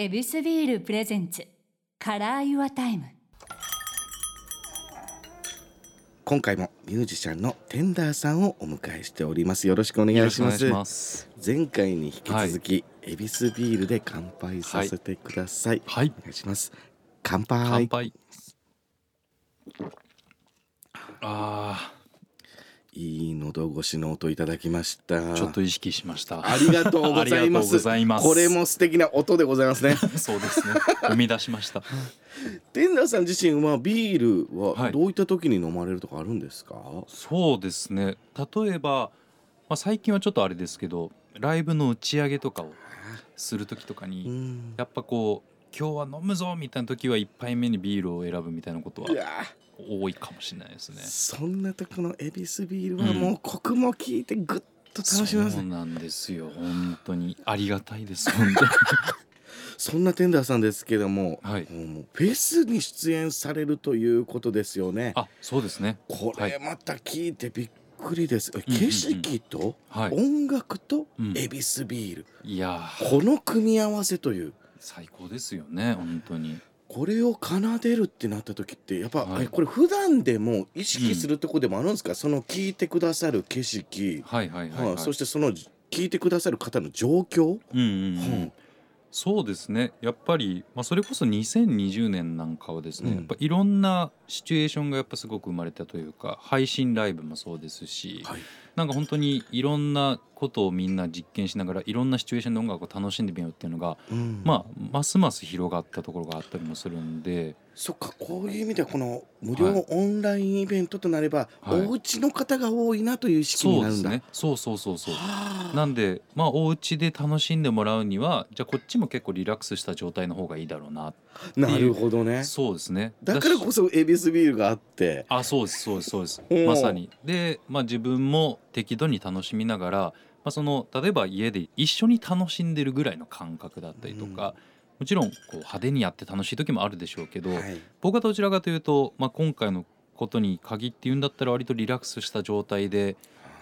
ヱビスビール presents Color Your Time。今回もミュージシャンの TENDREさんをお迎えしております。よろしくお願いします。よろしくお願いします。前回に引き続き、ヱビスビールで乾杯させてください、はい。お願いします。乾杯。乾杯。あいい喉越しの音いただきました。ーちょっと意識しました。ありがとうございます。これも素敵な音でございますね。そうですね。生み出しました。テンダーさん自身はビールははい。どういった時に飲まれるとかあるんですか、そうですね。例えば、まあ、最近はちょっとあれですけどライブの打ち上げとかをする時とかうにん。やっぱこう今日は飲むぞみたいな時は一杯目にビールを選ぶみたいなことは多いかもしれないですね。そんな時のエビスビールはもうコクも効いてぐっと楽しめますね、そうなんですよ。本当にありがたいです本当に。そんなテンダーさんですけども、はい。もうフェスに出演されるということですよね。あそうですね。こはいれまた聞いてびっくりです。うん景色とはい。音楽とうん。エビスビール、いやー。この組み合わせという。最高ですよね本当にこれを奏でるってなった時ってやっぱ、はい。えこれ普段でも意識するとこでもあるんですか、その聞いてくださる景色、はいはいはい、はい。はいそしてその聞いてくださる方の状況、うんうんうん。うんそうですね。やっぱり、まあ、それこそ2020年なんかはですね、うん。やっぱいろんなシチュエーションがやっぱすごく生まれたというか配信ライブもそうですし、はい。なんか本当にいろんなことをみんな実験しながらいろんなシチュエーションで音楽を楽しんでみようっていうのが、うん。まあますます広がったところがあったりもするんでそっかこういう意味ではこの無はい。料オンラインイベントとなれば、はい。お家の方が多いなという意識になるんだ。そうですね。そうそうそうなんでまあお家で楽しんでもらうにはじゃあこっちも結構リラックスした状態の方がいいだろうななるほどね。そうですね。だからこそエビスビールがあって。あそうですそうですそうです。まさに。で、まあ、自分も適度に楽しみながら、まあ、その例えば家で一緒に楽しんでるぐらいの感覚だったりとか、もちろんこう派手にやって楽しい時もあるでしょうけど、はい。僕はどちらかというと、まあ、今回のことに限って言うんだったら割とリラックスした状態で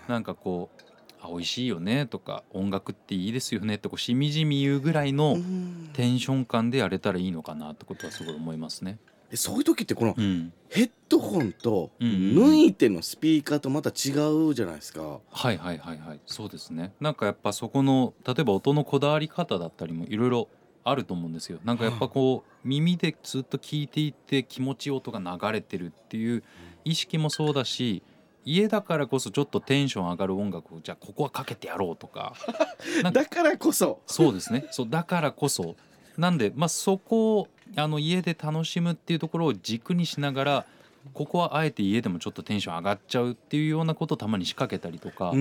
なんかこう「あ美味しいよね」とか「音楽っていいですよね」ってこうしみじみ言うぐらいのうん。テンション感でやれたらいいのかなってことはすごい思いますね。えそういう時ってこのうん、ヘッドホンとうんうん。うん抜いてのスピーカーとまた違うじゃないですか。はいはいはいはい。そうですね。なんかやっぱそこの例えば音のこだわり方だったりもいろいろあると思うんですよ。なんかやっぱこう耳でずっと聞いていて気持ちいい音が流れてるっていう意識もそうだし家だからこそちょっとテンション上がる音楽をじゃあここはかけてやろうとか。だからこそ。そうですね。そうだからこそ。なんでまあそこをあの家で楽しむっていうところを軸にしながらここはあえて家でもちょっとテンション上がっちゃうっていうようなことをたまに仕掛けたりとか。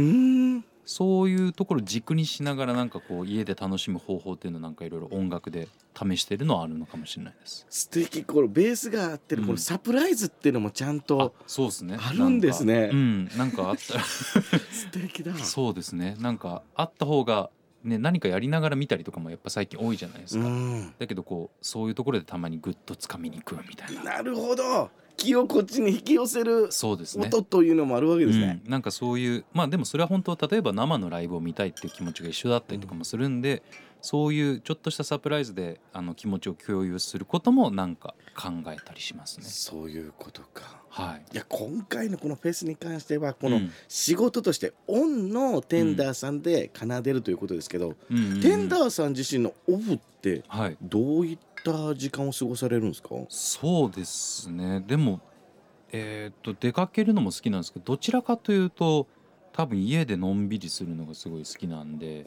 そういうところを軸にしながらなんかこう家で楽しむ方法っていうのをなんかいろいろ音楽で試してるのはあるのかもしれないです。素敵このベースがあってるこのサプライズっていうのもちゃんあとそうですね。あるんですねうん、なんかあったら素敵だ。そうですね。なんかあった方がね何かやりながら見たりとかもやっぱ最近多いじゃないですか。うん。だけどこうそういうところでたまにグッと掴みに行くみたいな。なるほど。気をこっちに引き寄せる。音というのもあるわけですね。うん、なんかそういうまあでもそれは本当例えば生のライブを見たいっていう気持ちが一緒だったりとかもするんで、そういうちょっとしたサプライズであの気持ちを共有することもなんか考えたりしますね。そういうことか。はい。いや今回のこのフェスに関してはこのうん仕事としてオンのテンダーさんで奏でるということですけど、うんうんうんテンダーさん自身のオフってはい。どういった時間を過ごされるんですか？そうですね。でもえーっと出かけるのも好きなんですけど、どちらかというと多分家でのんびりするのがすごい好きなんで、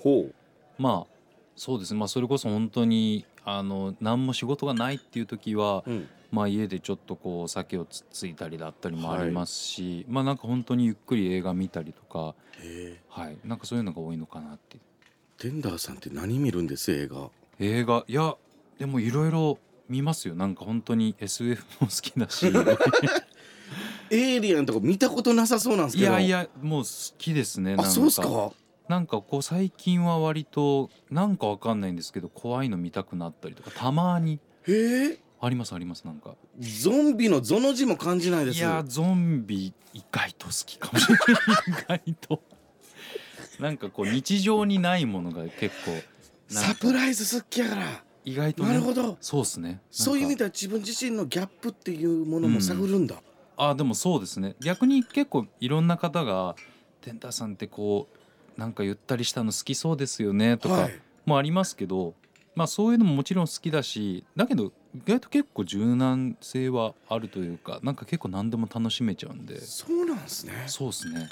まあそうですね。まあそれこそ本当にあの何も仕事がないっていう時は。うん。まあ、家でちょっとこうお酒をつっついたりだったりもありますし、まあなんか本当にゆっくり映画見たりとか、はい、なんかそういうのが多いのかなって。テンダーさんって何見るんです？映画。映画。いやでもいろいろ見ますよ。なんか本当に SF も好きだし。エイリアンとか見たことなさそうなんですけど。いやいやもう好きですね。なんか。あそうですか？なんかこう最近は割となんかわかんないんですけど怖いの見たくなったりとかたまにへえ。ありますありますなんか。ゾンビのゾの字も感じないです。いやゾンビ意外と好きかもしれない。意外と。なんかこう日常にないものが結構サプライズ好きやから意外とねなるほど。そうですね。そういう意味ででは自分自身のギャップっていうものも探るんだ、あでもそうですね。逆に結構いろんな方が「テンターさんってこうなんかゆったりしたの好きそうですよね」とかはい。もありますけど、まあそういうのももちろん好きだしだけど意外と結構柔軟性はあるというかなんか結構何でも楽しめちゃうんで。そうなんですね。そうですね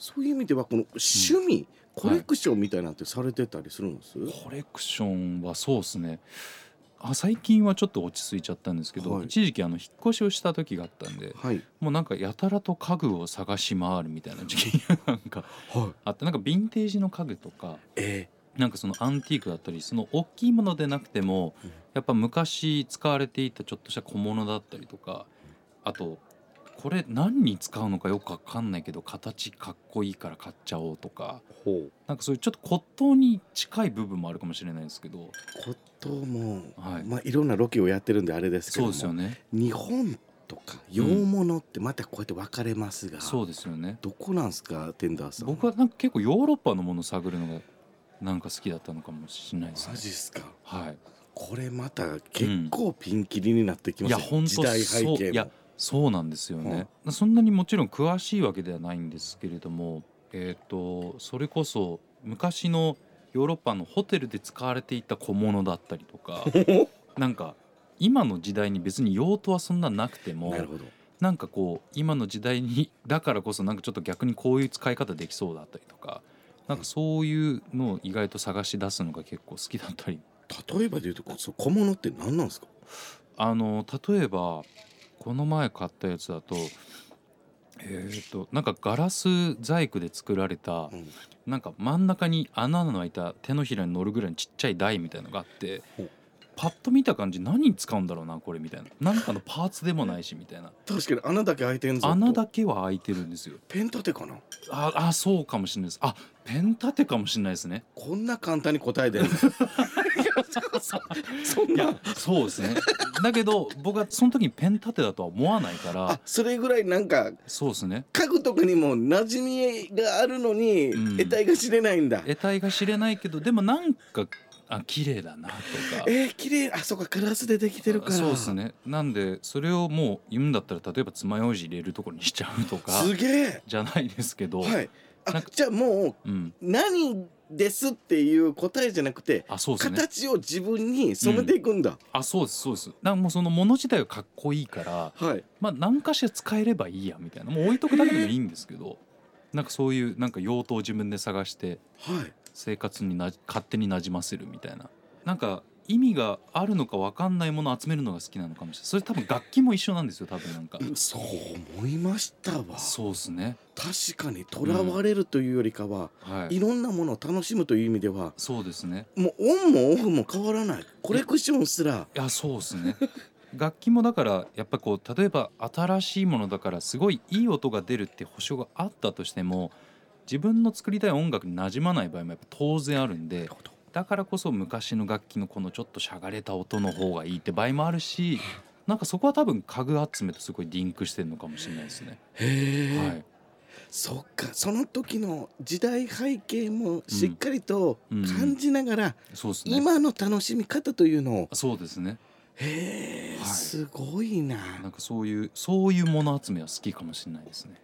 そういう意味ではこの趣味、コレクションみたいなんてされてたりするんです、コレクションはそうですね。あ最近はちょっと落ち着いちゃったんですけど、はい。一時期あの引っ越しをした時があったんではい。もうなんかやたらと家具を探し回るみたいな時期がなんかはい。あってなんかヴィンテージの家具とかえ。なんかそのアンティークだったりその大きいものでなくてもうん。やっぱ昔使われていたちょっとした小物だったりとかあとこれ何に使うのかよくわかんないけど形かっこいいから買っちゃおうとか。なんかそういうちょっと骨董に近い部分もあるかもしれないですけど。骨董も、はい。まあいろんなロケをやってるんであれですけどそうもですよね。日本とか洋物ってまたこうやって分かれますが、そうですよね。どこなんですかテンダーさん？僕はなんか結構ヨーロッパのものを探るのがなんか好きだったのかもしれないですね。マジっすか？はい。これまた結構ピンキリになってきますね、いやほんと時代背景もそうなんですよね、そんなにもちろん詳しいわけではないんですけれどもえっ、とそれこそ昔のヨーロッパのホテルで使われていた小物だったりとか なんか今の時代に別に用途はそんななくてもなるほど。なんかこう今の時代にだからこそなんかちょっと逆にこういう使い方できそうだったりとかなんかそういうのを意外と探し出すのが結構好きだったり。例えばで言うと小物って何なんですか？あの例えばこの前買ったやつだとえー、となんかガラス細工で作られたうん。なんか真ん中に穴の開いた手のひらに乗るぐらいのちっちゃい台みたいのがあってパッと見た感じ何に使うんだろうなこれみたいな。なんかのパーツでもないしみたいな。確かに穴だけ開いてんぞと。穴だけは開いてるんですよ。ペン立てかな？ああそうかもしれないです。あペン立てかもしれないですね。こんな簡単に答えてるそそんな。いやそうですね。だけど僕はその時にペン立てだとは思わないから。あそれぐらいなんかそうですね。家具とかにも馴染みがあるのに、うん。得体が知れないんだ。得体が知れないけどでもなんかあ綺麗だなとか。えー、綺麗。あそうかガラスでできてるから。そうですね。なんでそれをもう言うんだったら例えば爪楊枝入れるところにしちゃうとか。すげえ。じゃないですけど、はい。あじゃあもううん、何ですっていう答えじゃなくてあそうですね。形を自分に染めていくんだ、あそうですそうです。だからもうそのもの自体がかっこいいからはい。まあ何かしら使えればいいやみたいな。もう置いとくだけでもいいんですけどなんかそういうなんか用途を自分で探してはい。生活にな勝手になじませるみたいな。なんか意味があるのか分かんないものを集めるのが好きなのかもしれない。それ多分楽器も一緒なんですよ多分なんか。そう思いましたわ。そうですね。確かにとらわれるというよりかは、はい。いろんなものを楽しむという意味ではそうですね。もうオンもオフも変わらない。コレクションすら。いやそうですね。楽器もだからやっぱこう例えば新しいものだからすごいいい音が出るって保証があったとしても自分の作りたい音楽に馴染まない場合もやっぱ当然あるんでだからこそ昔の楽器のこのちょっとしゃがれた音の方がいいって場合もあるし なんかそこは多分家具集めとすごいリンクしてるのかもしれないですね。へえ、はい、そっかその時の時代背景もしっかりとうん感じながら、そうですね。今の楽しみ方というのをそうですね。へえ、はいすごいななんかそういうそういうもの集めは好きかもしれないですね。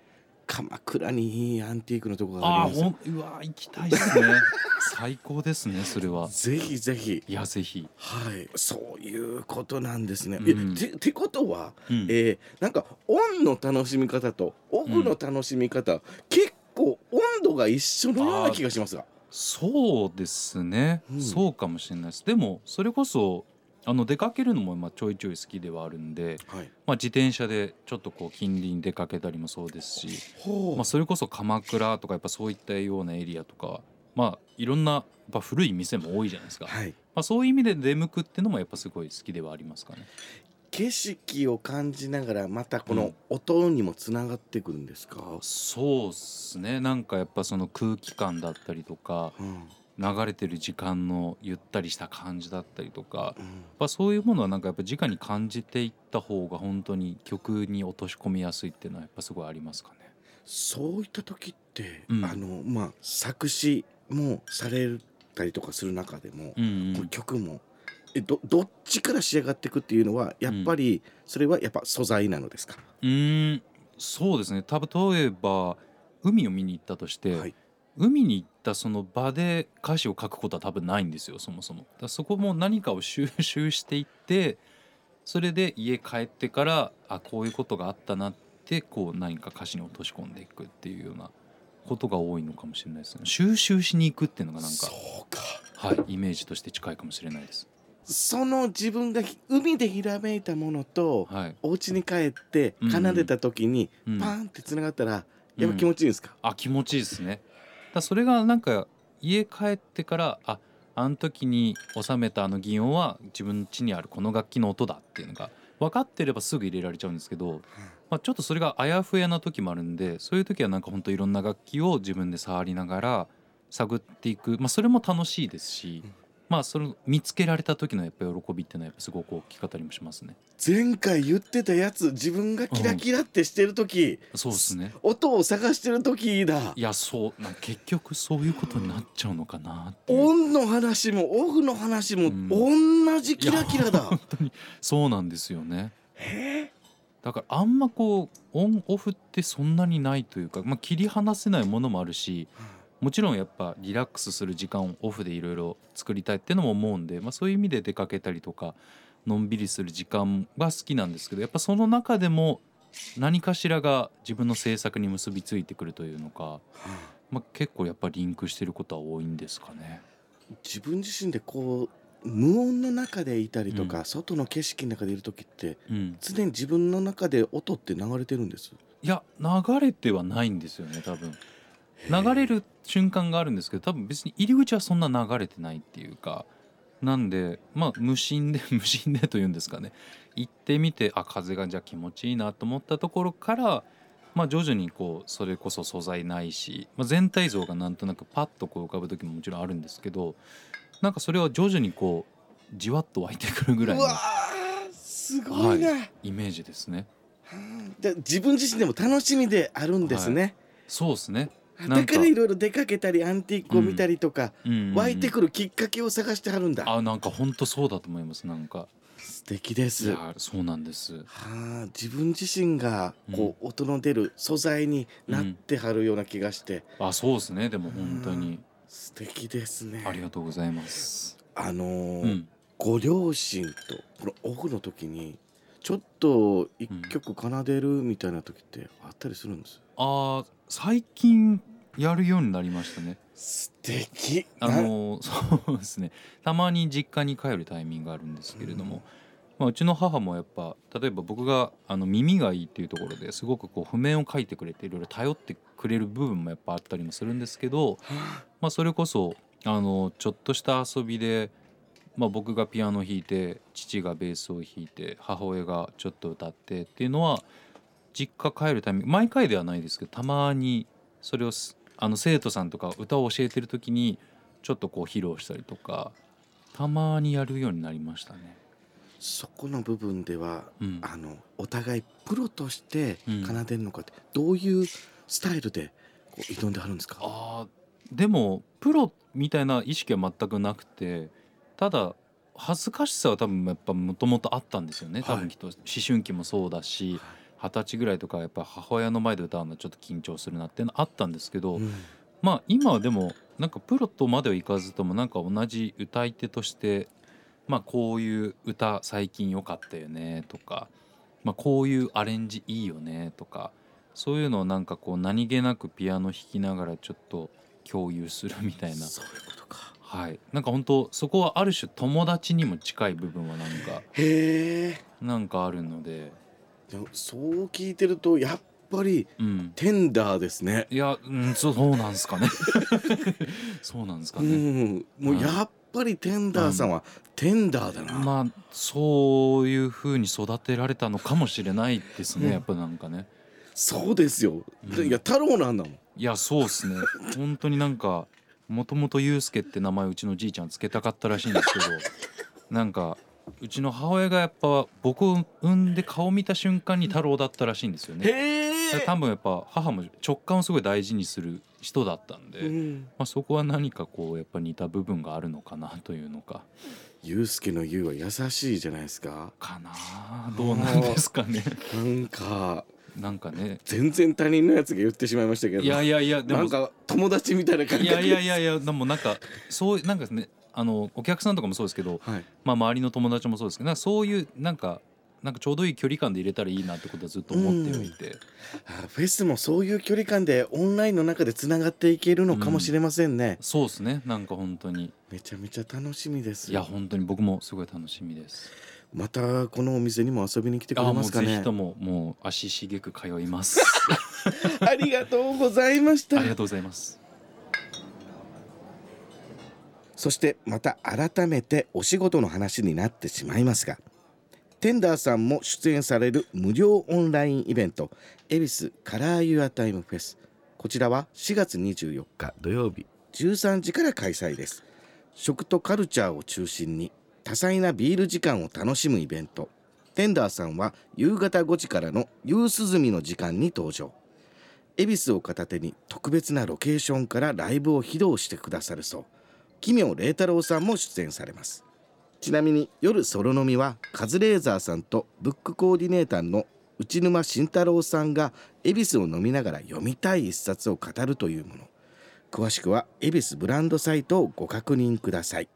鎌倉にいいアンティークのとこがあります。ほんうわ行きたいですね。最高ですねそれは。ぜひぜひ。いやぜひ。はい。そういうことなんですね、うん。えててことは、うん。えーなんかオンの楽しみ方とオフの楽しみ方、結構温度が一緒のような気がしますが。そうですね、うん。そうかもしれないです。でもそれこそあの出かけるのもまあちょいちょい好きではあるんで、はい。まあ、自転車でちょっとこう近隣に出かけたりもそうですし、ほう。まあ、それこそ鎌倉とかやっぱそういったようなエリアとかまあいろんなやっぱ古い店も多いじゃないですか、はい。まあ、そういう意味で出向くっていうのもやっぱすごい好きではありますかね。景色を感じながらまたこのうん。音にもつながってくるんですか、そうっすね。なんかやっぱその空気感だったりとかうん流れてる時間のゆったりした感じだったりとかうん。やっぱそういうものはなんかやっぱ直に感じていった方が本当に曲に落とし込みやすいっていうのはやっぱすごいありますかね。そういった時って、うん。あのまあ作詞もされたりとかする中でも、うんうん。曲もえどどっちから仕上がっていくっていうのはやっぱりそれはやっぱ素材なのですか、うーん。そうですね。多分例えば海を見に行ったとして、はい海に行ったその場で歌詞を書くことは多分ないんですよそもそも。だそこも何かを収 集していってそれで家帰ってからあこういうことがあったなってこう何か歌詞に落とし込んでいくっていうようなことが多いのかもしれないですね。収集しに行くっていうのがなんかそうかはいイメージとして近いかもしれないです。その自分がひ海でひらめいたものとはい。お家に帰ってうん奏でた時にうんパーンってつながったらやっぱ気持ちいいんですか、あ気持ちいいですね。だそれがなんか家帰ってからああの時に収めたあの擬音は自分の家にあるこの楽器の音だっていうのが分かってればすぐ入れられちゃうんですけど、まあ、ちょっとそれがあやふやな時もあるんでそういう時はなんかほんといろんな楽器を自分で触りながら探っていく、まあ、それも楽しいですし、うんまあそれ見つけられた時のやっぱ喜びっていうのはやっぱすごく大きかったりもしますね。前回言ってたやつ自分がキラキラってしてる時、そうですね。音を探してる時だ。いやそうな結局そういうことになっちゃうのかなオンの話もオフの話もうん。同じキラキラだ、本当にそうなんですよね。へえ？だからあんまこうオンオフってそんなにないというか、まあ、切り離せないものもあるしもちろんやっぱリラックスする時間をオフでいろいろ作りたいっていうのも思うんで、まあ、そういう意味で出かけたりとかのんびりする時間が好きなんですけどやっぱその中でも何かしらが自分の制作に結びついてくるというのか、まあ、結構やっぱリンクしてることは多いんですかね。自分自身でこう無音の中でいたりとか、外の景色の中でいる時ってうん、常に自分の中で音って流れてるんです？いや流れてはないんですよね多分流れる瞬間があるんですけど多分別に入り口はそんな流れてないっていうかなんでまあ無心で 無心でというんですかね。行ってみてあ風がじゃあ気持ちいいなと思ったところからまあ徐々にこうそれこそ素材ないし、まあ、全体像がなんとなくパッとこう浮かぶ時ももちろんあるんですけどなんかそれは徐々にこうじわっと湧いてくるぐらいうのわーすごいな、イメージですね。じゃあ自分自身でも楽しみであるんですね、そうですね。だかからいろいろ出かけたりアンティークを見たりとか、うん。うんうん。湧いてくるきっかけを探してはるんだ、あなんか本当そうだと思いますなんか。素敵です。いやそうなんです。はあ、自分自身がこう、音の出る素材になってはるような気がして、あそうですねでも本当に。素敵ですね。ありがとうございます。あのーうん。ご両親とこのオフの時にちょっと一曲奏でるみたいな時ってあったりするんです、あー最近やるようになりましたね。素敵。あのそうですね。たまに実家に帰るタイミングがあるんですけれども、まあ、うちの母もやっぱ例えば僕があの耳がいいっていうところですごくこう譜面を書いてくれていろいろ頼ってくれる部分もやっぱあったりもするんですけど、まあ、それこそあのちょっとした遊びで、まあ、僕がピアノ弾いて父がベースを弾いて母親がちょっと歌ってっていうのは実家帰るため毎回ではないですけどたまにそれをすあの生徒さんとか歌を教えてる時にちょっとこう披露したりとかたまにやるようになりましたね。そこの部分では、うん。あのお互いプロとしてうん。奏でるのかって、どういうスタイルでこう挑んではるんですか？あーでもプロみたいな意識は全くなくてただ恥ずかしさは多分やっぱもともとあったんですよね。多はい。分きっと思春期もそうだし二十歳ぐらいとかやっぱ母親の前で歌うのはちょっと緊張するなっていうのあったんですけど、うん。まあ今はでもなんかプロとまではいかずともなんか同じ歌い手としてまあこういう歌最近良かったよねとか、まあ、こういうアレンジいいよねとかそういうのをなんかこう何気なくピアノ弾きながらちょっと共有するみたいな。そういうことか。はい。なんか本当そこはある種友達にも近い部分はなんかへえなんかあるのででもそう聞いてるとやっぱりうん。テンダーですね。いや、うん、そうそうなんですかね。そうなんですかうね、ん。もうやっぱりテンダーさんはテンダーだな、まあそういう風に育てられたのかもしれないですね、うん。やっぱなんかね。そうですよ、うん。いや太郎なんだもん。いやそうですね。本当になんかもともとユうスケって名前うちのじいちゃんつけたかったらしいんですけどなんかうちの母親がやっぱ僕を産んで顔見た瞬間に太郎だったらしいんですよね。多分やっぱ母も直感をすごい大事にする人だったんで、うん。まあ、そこは何かこうやっぱ似た部分があるのかなというのか。ゆうすけのゆうは優しいじゃないですか。かなあどうなんですかね。なんかなんかね全然他人のやつが言ってしまいましたけどいやいやいやでもなんか友達みたいな感覚いやいやいやいやでもなんかそうなんかねあのお客さんとかもそうですけど、はい。まあ、周りの友達もそうですけどそういうなんかなんかちょうどいい距離感で入れたらいいなってことはずっと思ってはいて、あフェスもそういう距離感でオンラインの中でつながっていけるのかもしれませんね、そうですね。なんか本当に。めちゃめちゃ楽しみです。いや本当に僕もすごい楽しみです。またこのお店にも遊びに来てくあれますかね。もうぜひとももう足しげく通います。ありがとうございました。ありがとうございますそしてまた改めてお仕事の話になってしまいますがテンダーさんも出演される無料オンラインイベント「恵比寿カラーユアタイムフェス」こちらは4月24日土曜日13時から開催です。食とカルチャーを中心に多彩なビール時間を楽しむイベント。テンダーさんは夕方5時からの夕涼みの時間に登場。恵比寿を片手に特別なロケーションからライブを披露してくださるそう。奇妙麗太郎さんも出演されます。ちなみに夜ソロ飲みはカズレーザーさんとブックコーディネーターの内沼慎太郎さんが恵比寿を飲みながら読みたい一冊を語るというもの。詳しくは恵比寿ブランドサイトをご確認ください。